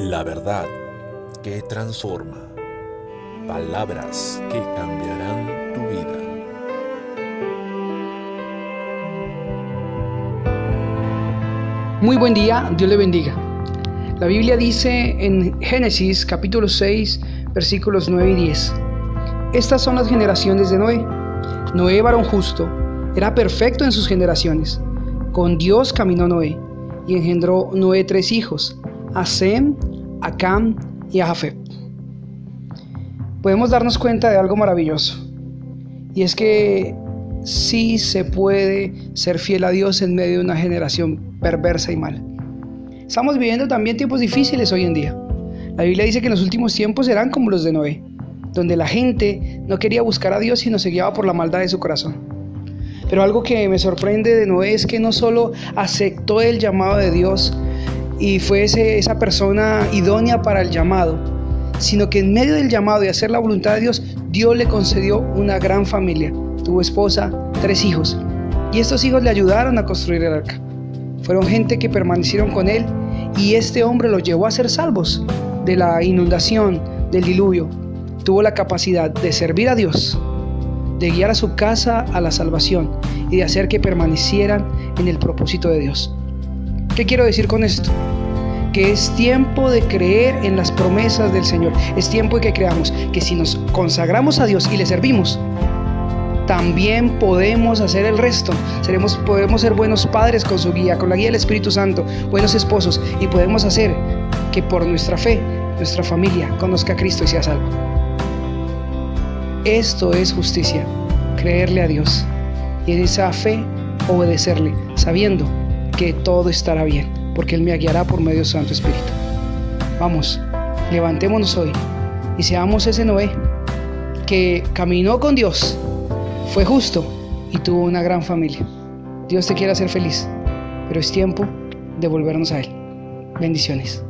La verdad que transforma. Palabras que cambiarán tu vida. Muy buen día, Dios le bendiga. La Biblia dice en Génesis capítulo 6 versículos 9 y 10. Estas son las generaciones de Noé. Noé, varón justo, era perfecto en sus generaciones. Con Dios caminó Noé y engendró Noé tres hijos, a Sem, a Cam y a Jafet. Podemos darnos cuenta de algo maravilloso, y es que sí se puede ser fiel a Dios en medio de una generación perversa y mala. Estamos viviendo también tiempos difíciles hoy en día. La Biblia dice que en los últimos tiempos serán como los de Noé, donde la gente no quería buscar a Dios sino se guiaba por la maldad de su corazón. Pero algo que me sorprende de Noé es que no solo aceptó el llamado de Dios, y fue esa persona idónea para el llamado, sino que en medio del llamado y hacer la voluntad de Dios, Dios le concedió una gran familia. Tuvo esposa, tres hijos, y estos hijos le ayudaron a construir el arca. Fueron gente que permanecieron con él y este hombre los llevó a ser salvos de la inundación, del diluvio. Tuvo la capacidad de servir a Dios, de guiar a su casa a la salvación y de hacer que permanecieran en el propósito de Dios. ¿Qué quiero decir con esto? Que es tiempo de creer en las promesas del Señor. Es tiempo de que creamos que si nos consagramos a Dios y le servimos, también podemos hacer el resto. Seremos, podemos ser buenos padres con su guía, con la guía del Espíritu Santo, buenos esposos y podemos hacer que por nuestra fe, nuestra familia conozca a Cristo y sea salvo. Esto es justicia, creerle a Dios y en esa fe obedecerle, sabiendo que todo estará bien, porque Él me guiará por medio de Santo Espíritu. Vamos, levantémonos hoy y seamos ese Noé que caminó con Dios, fue justo y tuvo una gran familia. Dios te quiere hacer feliz, pero es tiempo de volvernos a Él. Bendiciones.